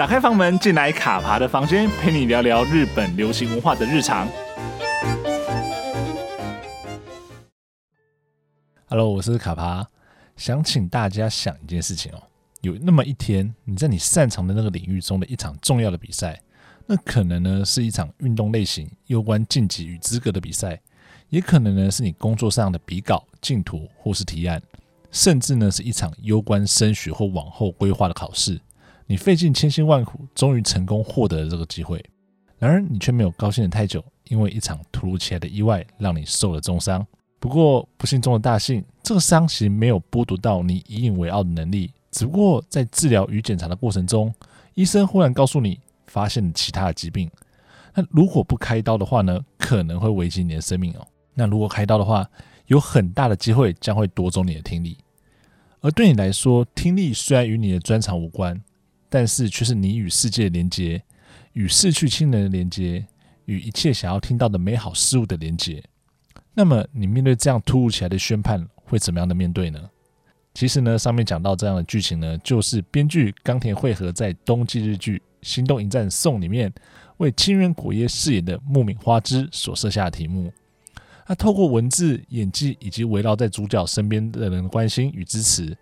打开房门，进来卡爬的房间，陪你聊聊日本流行文化的日常。Hello，我是卡爬，想请大家想一件事情哦，有那么一天，你在你擅长的那个领域中的一场重要的比赛，那可能呢是一场运动类型攸关晋级与资格的比赛，也可能呢是你工作上的比稿、竞图或是提案。甚至呢，是一场攸关升学或往后规划的考试，你费尽千辛万苦，终于成功获得了这个机会。然而，你却没有高兴的太久，因为一场突如其来的意外让你受了重伤。不过，不幸中的大幸，这个伤其实没有剥夺到你引以为傲的能力，只不过在治疗与检查的过程中，医生忽然告诉你发现了其他的疾病。那如果不开刀的话呢，可能会危及你的生命哦。那如果开刀的话，有很大的机会将会夺走你的听力，而对你来说，听力虽然与你的专长无关，但是却是你与世界连接，与逝去亲人的连接，与一切想要听到的美好事物的连接。那么，你面对这样突如其来的宣判，会怎么样的面对呢？其实呢，上面讲到这样的剧情呢，就是编剧冈田惠和在冬季日剧《心动迎战颂》里面为清原果耶饰演的木皿花枝所设下的题目。那透过文字、演技以及围绕在主角身边的人的关心与支持，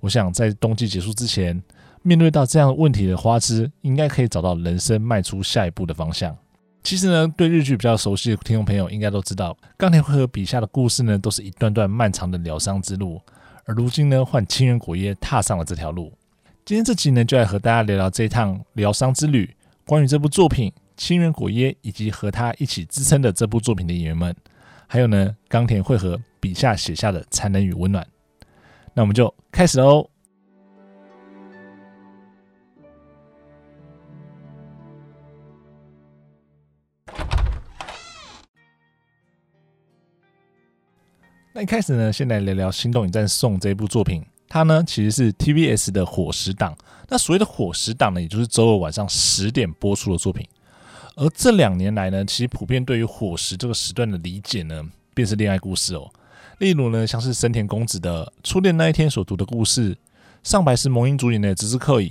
我想在冬季结束之前，面对到这样的问题的花枝，应该可以找到人生迈出下一步的方向。其实呢，对日剧比较熟悉的听众朋友应该都知道，钢田会和笔下的故事呢，都是一段段漫长的疗伤之路。而如今呢，换清原果耶踏上了这条路。今天这集呢，就来和大家聊聊这一趟疗伤之旅，关于这部作品、清原果耶以及和他一起支撑的这部作品的演员们。还有呢，冈田惠和笔下写下的残忍与温暖，那我们就开始喽。那一开始呢，先来聊聊《心动迎战颂》这一部作品，它呢其实是 TBS 的伙时档。那所谓的伙时档呢，也就是周二晚上十点播出的作品。而这两年来呢，其实普遍对于伙时这个时段的理解呢，便是恋爱故事哦。例如呢，像是深田恭子的《初恋那一天》所读的故事，上白石萌音主演的《只是刻意》，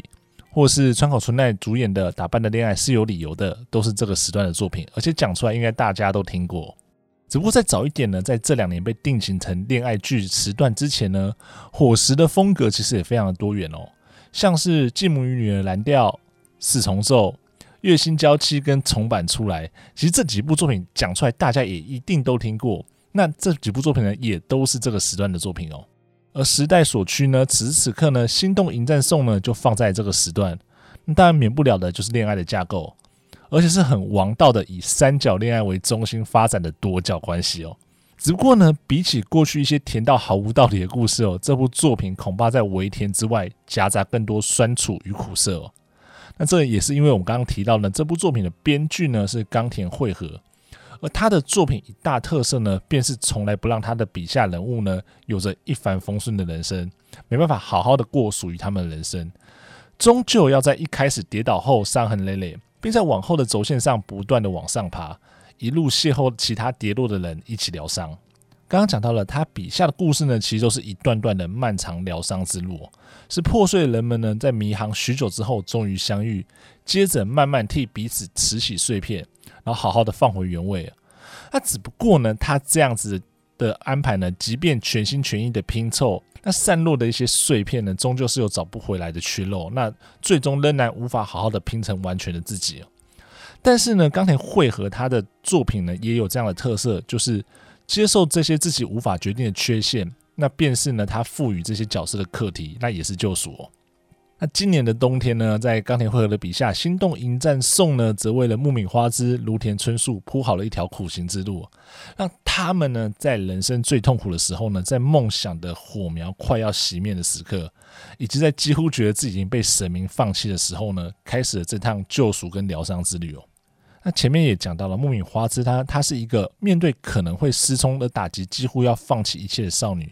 或是川口春奈主演的《打扮的恋爱是有理由的》，都是这个时段的作品。而且讲出来，应该大家都听过。只不过再早一点呢，在这两年被定型成恋爱剧时段之前呢，伙食的风格其实也非常的多元哦，像是《继母与女儿》蓝调、四重奏。月薪娇妻跟重版出来，其实这几部作品讲出来，大家也一定都听过。那这几部作品呢，也都是这个时段的作品哦。而时代所趋呢，此时此刻呢，心动迎战颂呢就放在这个时段。那当然免不了的就是恋爱的架构，而且是很王道的以三角恋爱为中心发展的多角关系哦。只不过呢，比起过去一些甜到毫无道理的故事哦，这部作品恐怕在微甜之外夹杂更多酸楚与苦涩哦。那这也是因为我们刚刚提到呢，这部作品的编剧呢是冈田惠和，而他的作品一大特色呢，便是从来不让他的笔下人物呢有着一帆风顺的人生，没办法好好的过属于他们的人生，终究要在一开始跌倒后伤痕累累，并在往后的轴线上不断的往上爬，一路邂逅其他跌落的人一起疗伤。刚刚讲到了他笔下的故事呢，其实都是一段段的漫长疗伤之路，是破碎的人们呢在迷航许久之后终于相遇，接着慢慢替彼此拾起碎片，然后好好的放回原位。那只不过呢，他这样子的安排呢，即便全心全意的拼凑，那散落的一些碎片呢，终究是有找不回来的缺漏，那最终仍然无法好好的拼成完全的自己。但是呢，冈田惠和他的作品呢，也有这样的特色，就是。接受这些自己无法决定的缺陷，那便是呢，他赋予这些角色的课题，那也是救赎哦。那今年的冬天呢，在冈田惠和的笔下，《心动迎战颂》呢，则为了木皿花枝、芦田春树铺好了一条苦行之路，让他们呢，在人生最痛苦的时候呢，在梦想的火苗快要熄灭的时刻，以及在几乎觉得自己已经被神明放弃的时候呢，开始了这趟救赎跟疗伤之旅哦。那前面也讲到了木皿花枝，她她是一个面对可能会失聪的打击，几乎要放弃一切的少女。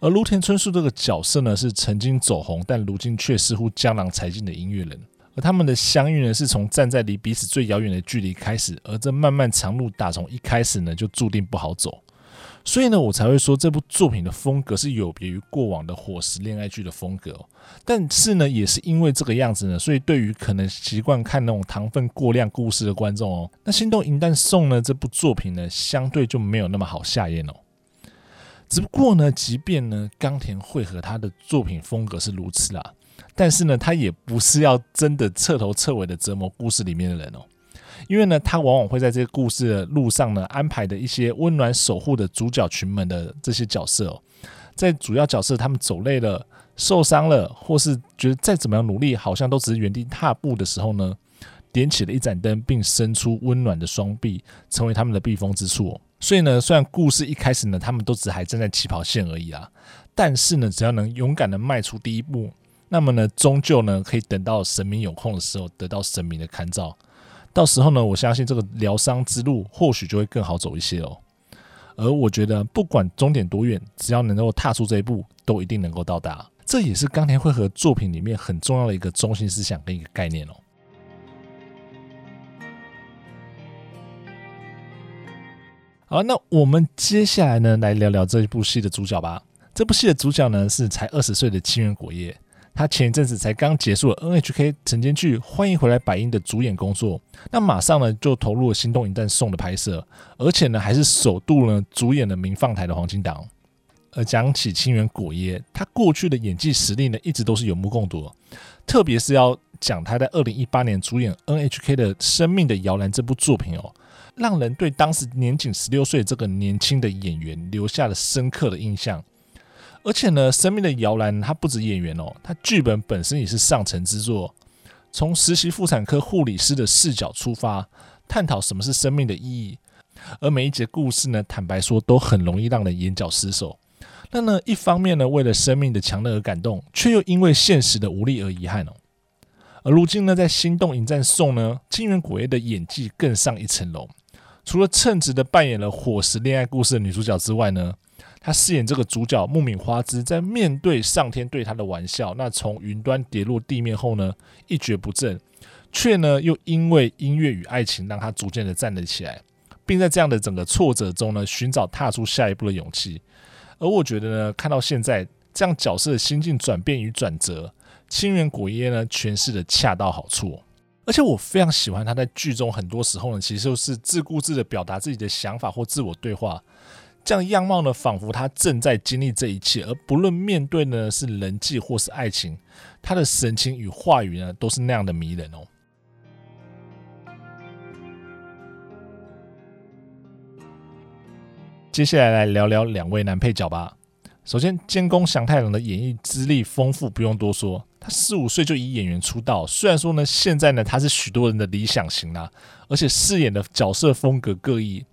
而芦田春树这个角色呢，是曾经走红，但如今却似乎江郎才尽的音乐人。而他们的相遇呢，是从站在离彼此最遥远的距离开始，而这漫漫长路打从一开始呢，就注定不好走。所以呢，我才会说这部作品的风格是有别于过往的伙食恋爱剧的风格。但是呢，也是因为这个样子呢，所以对于可能习惯看那种糖分过量故事的观众哦，那《心动银弹颂》呢这部作品呢，相对就没有那么好下咽哦。只不过呢，即便呢冈田惠和他的作品风格是如此啦，但是呢，他也不是要真的彻头彻尾的折磨故事里面的人哦。因为呢，他往往会在这个故事的路上呢，安排的一些温暖守护的主角群们的这些角色哦，在主要角色他们走累了、受伤了，或是觉得再怎么样努力，好像都只是原地踏步的时候呢，点起了一盏灯，并伸出温暖的双臂，成为他们的避风之处。所以呢，虽然故事一开始呢，他们都只还站在起跑线而已啊，但是呢，只要能勇敢的迈出第一步，那么呢，终究呢，可以等到神明有空的时候，得到神明的看照。到时候呢，我相信这个疗伤之路或许就会更好走一些哦。而我觉得，不管终点多远，只要能够踏出这一步，都一定能够到达。这也是冈田惠和作品里面很重要的一个中心思想跟一个概念哦。好，那我们接下来呢，来聊聊这一部戏的主角吧。这部戏的主角呢，是才二十岁的清源果耶。他前一阵子才刚结束了 NHK 晨间剧《欢迎回来，百英》的主演工作，那马上呢就投入了《心动银弹颂》的拍摄，而且呢还是首度呢主演了民放台的黄金档。而讲起清源果耶，他过去的演技实力呢一直都是有目共睹，特别是要讲他在二零一八年主演 NHK 的《生命的摇篮》这部作品哦，让人对当时年仅十六岁这个年轻的演员留下了深刻的印象。而且呢，生命的摇篮，他不止演员哦，他剧本本身也是上乘之作。从实习妇产科护理师的视角出发，探讨什么是生命的意义。而每一节故事呢，坦白说都很容易让人眼角失手。那呢，一方面呢，为了生命的强大而感动，却又因为现实的无力而遗憾哦。而如今呢，在《心动迎战颂》呢，清原果耶的演技更上一层楼。除了称职的扮演了伙食恋爱故事的女主角之外呢，她饰演这个主角木敏花枝，在面对上天对她的玩笑，那从云端跌落地面后呢，一蹶不振，却呢又因为音乐与爱情，让她逐渐的站了起来，并在这样的整个挫折中呢，寻找踏出下一步的勇气。而我觉得呢，看到现在这样角色的心境转变与转折，清原果耶呢诠释的恰到好处，而且我非常喜欢他在剧中很多时候呢，其实就是自顾自的表达自己的想法或自我对话。这样样貌呢，仿佛他正在经历这一切，而不论面对呢是人际或是爱情，他的神情与话语呢都是那样的迷人哦。接下来来聊聊两位男配角吧。首先，监工祥太郎的演艺资历丰富，不用多说，他十五岁就以演员出道。虽然说呢，现在呢他是许多人的理想型啦，而且饰演的角色风格各异。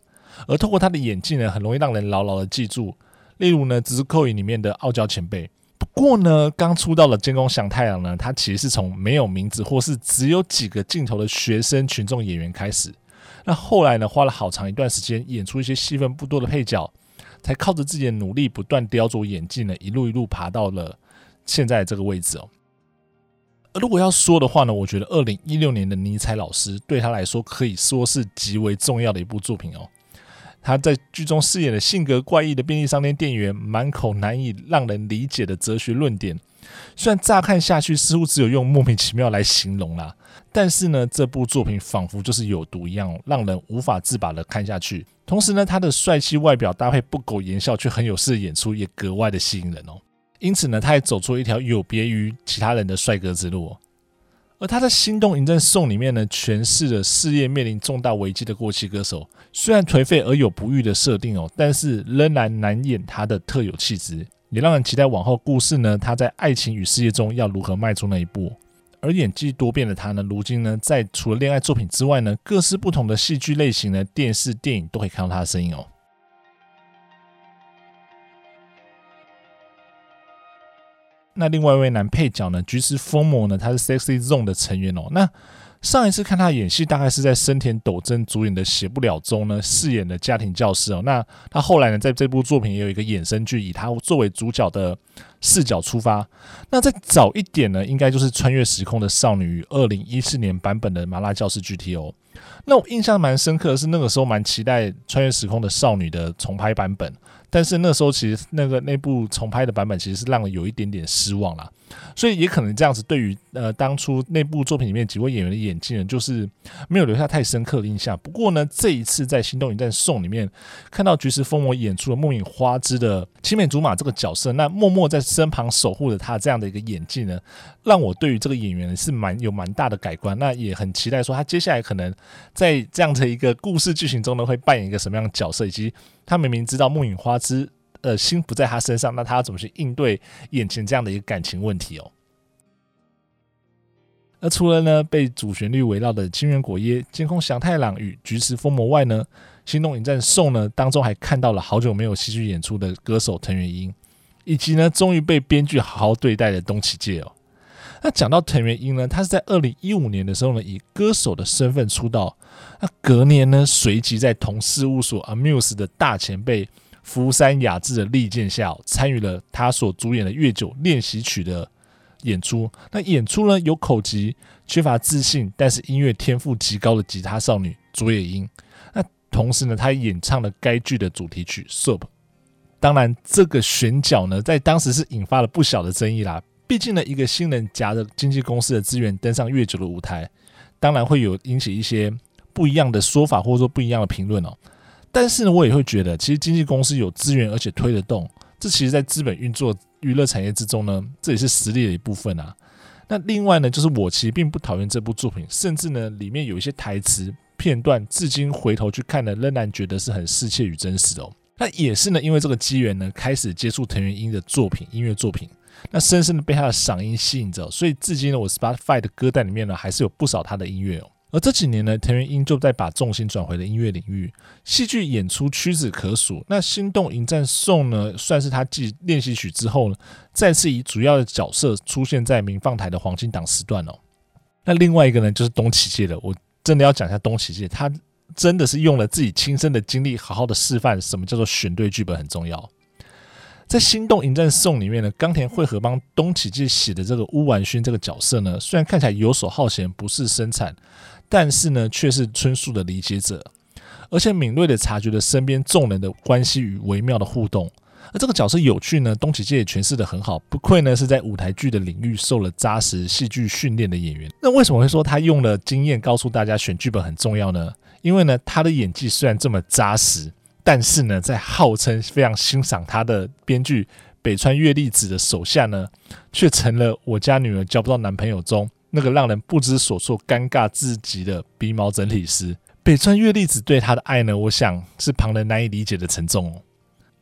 而透过他的演技呢，很容易让人牢牢的记住。例如呢，《只是扣影》里面的傲娇前辈。不过呢，刚出道的监工祥太郎呢，他其实是从没有名字或是只有几个镜头的学生群众演员开始。那后来呢，花了好长一段时间演出一些戏份不多的配角，才靠着自己的努力不断雕琢演技呢，一路一路爬到了现在这个位置哦。如果要说的话呢，我觉得二零一六年的尼采老师对他来说可以说是极为重要的一部作品哦。他在剧中饰演的性格怪异的便利商店店员，满口难以让人理解的哲学论点，虽然乍看下去似乎只有用莫名其妙来形容啦，但是呢，这部作品仿佛就是有毒一样，让人无法自拔的看下去。同时呢，他的帅气外表搭配不苟言笑却很有事的演出，也格外的吸引人哦。因此呢，他也走出了一条有别于其他人的帅哥之路。而他在《心动迎战颂》里面呢，诠释了事业面临重大危机的过气歌手，虽然颓废而有不遇的设定哦，但是仍然难掩他的特有气质，也让人期待往后故事呢，他在爱情与事业中要如何迈出那一步。而演技多变的他呢，如今呢，在除了恋爱作品之外呢，各式不同的戏剧类型呢，电视、电影都可以看到他的身影哦。那另外一位男配角呢，菊池风磨呢，他是 Sexy Zone 的成员哦。那上一次看他演戏，大概是在深田斗真主演的《写不了》中呢，饰演的家庭教师哦。那他后来呢，在这部作品也有一个衍生剧，以他作为主角的视角出发。那再早一点呢，应该就是穿越时空的少女与二零一四年版本的麻辣教师 GTO。那我印象蛮深刻的是，那个时候蛮期待穿越时空的少女的重拍版本。但是那时候其实那个那部重拍的版本其实是让我有一点点失望啦，所以也可能这样子对于呃当初那部作品里面几位演员的演技呢，就是没有留下太深刻的印象。不过呢，这一次在《心动迎战颂》里面看到菊池风磨演出了木影花枝的青梅竹马这个角色，那默默在身旁守护着他这样的一个演技呢，让我对于这个演员是蛮有蛮大的改观。那也很期待说他接下来可能在这样的一个故事剧情中呢，会扮演一个什么样的角色，以及。他明明知道木影花之呃心不在他身上，那他要怎么去应对眼前这样的一个感情问题哦？而除了呢被主旋律围绕的清源果耶、监控祥太郎与菊池风磨外呢，《心动影战颂》呢当中还看到了好久没有戏剧演出的歌手藤原英，以及呢终于被编剧好好对待的东启介哦。那讲到藤原英呢，他是在二零一五年的时候呢以歌手的身份出道。那隔年呢，随即在同事务所 Amuse 的大前辈福山雅治的力荐下，参与了他所主演的《月久练习曲》的演出。那演出呢，有口疾、缺乏自信，但是音乐天赋极高的吉他少女佐野樱。那同时呢，他演唱了该剧的主题曲《Soap》。当然，这个选角呢，在当时是引发了不小的争议啦。毕竟呢，一个新人夹着经纪公司的资源登上月久的舞台，当然会有引起一些。不一样的说法，或者说不一样的评论哦。但是呢，我也会觉得，其实经纪公司有资源，而且推得动，这其实在资本运作娱乐产业之中呢，这也是实力的一部分啊。那另外呢，就是我其实并不讨厌这部作品，甚至呢，里面有一些台词片段，至今回头去看呢，仍然觉得是很适切与真实的哦。那也是呢，因为这个机缘呢，开始接触藤原英的作品，音乐作品，那深深的被他的嗓音吸引着，所以至今呢，我 Spotify 的歌单里面呢，还是有不少他的音乐哦。而这几年呢，藤原英就在把重心转回了音乐领域，戏剧演出屈指可数。那《心动迎战颂》呢，算是他继练习曲之后呢，再次以主要的角色出现在民放台的黄金档时段哦。那另外一个呢，就是东启介的，我真的要讲一下东启介，他真的是用了自己亲身的经历，好好的示范什么叫做选对剧本很重要。在《心动迎战颂》里面呢，冈田惠和帮东启介写的这个乌丸薰这个角色呢，虽然看起来游手好闲，不是生产。但是呢，却是春树的理解者，而且敏锐地察觉了身边众人的关系与微妙的互动。而这个角色有趣呢，东启介也诠释得很好，不愧呢是在舞台剧的领域受了扎实戏剧训练的演员。那为什么会说他用了经验告诉大家选剧本很重要呢？因为呢，他的演技虽然这么扎实，但是呢，在号称非常欣赏他的编剧北川月粒子的手下呢，却成了我家女儿交不到男朋友中。那个让人不知所措、尴尬至极的鼻毛整理师北川月粒子对他的爱呢，我想是旁人难以理解的沉重哦。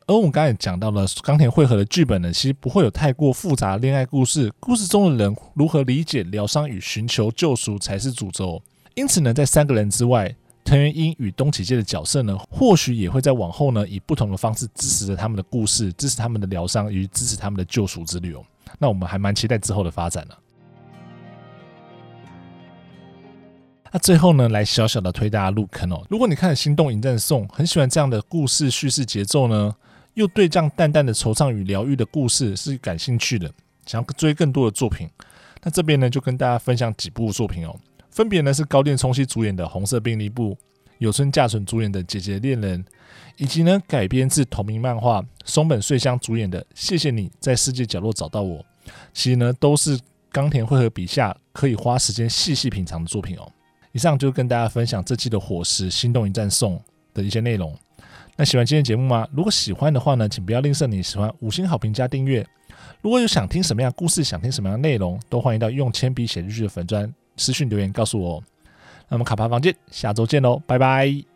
而我们刚才讲到了冈田惠和的剧本呢，其实不会有太过复杂的恋爱故事，故事中的人如何理解疗伤与寻求救赎才是主轴。因此呢，在三个人之外，藤原英与东启介的角色呢，或许也会在往后呢，以不同的方式支持着他们的故事，支持他们的疗伤与支持他们的救赎之旅哦。那我们还蛮期待之后的发展呢。那最后呢，来小小的推大家入坑哦。如果你看《心动迎战颂》，很喜欢这样的故事叙事节奏呢，又对这样淡淡的惆怅与疗愈的故事是感兴趣的，想要追更多的作品，那这边呢就跟大家分享几部作品哦。分别呢是高畑充希主演的《红色便利部》，有村架纯主演的《姐姐恋人》，以及呢改编自同名漫画松本穗香主演的《谢谢你在世界角落找到我》。其实呢都是冈田惠和笔下可以花时间细细品尝的作品哦。以上就跟大家分享这季的伙食心动一战颂的一些内容。那喜欢今天节目吗？如果喜欢的话呢，请不要吝啬你喜欢五星好评加订阅。如果有想听什么样故事，想听什么样的内容，都欢迎到用铅笔写日记的粉专私讯留言告诉我。那么卡帕房间下周见喽，拜拜。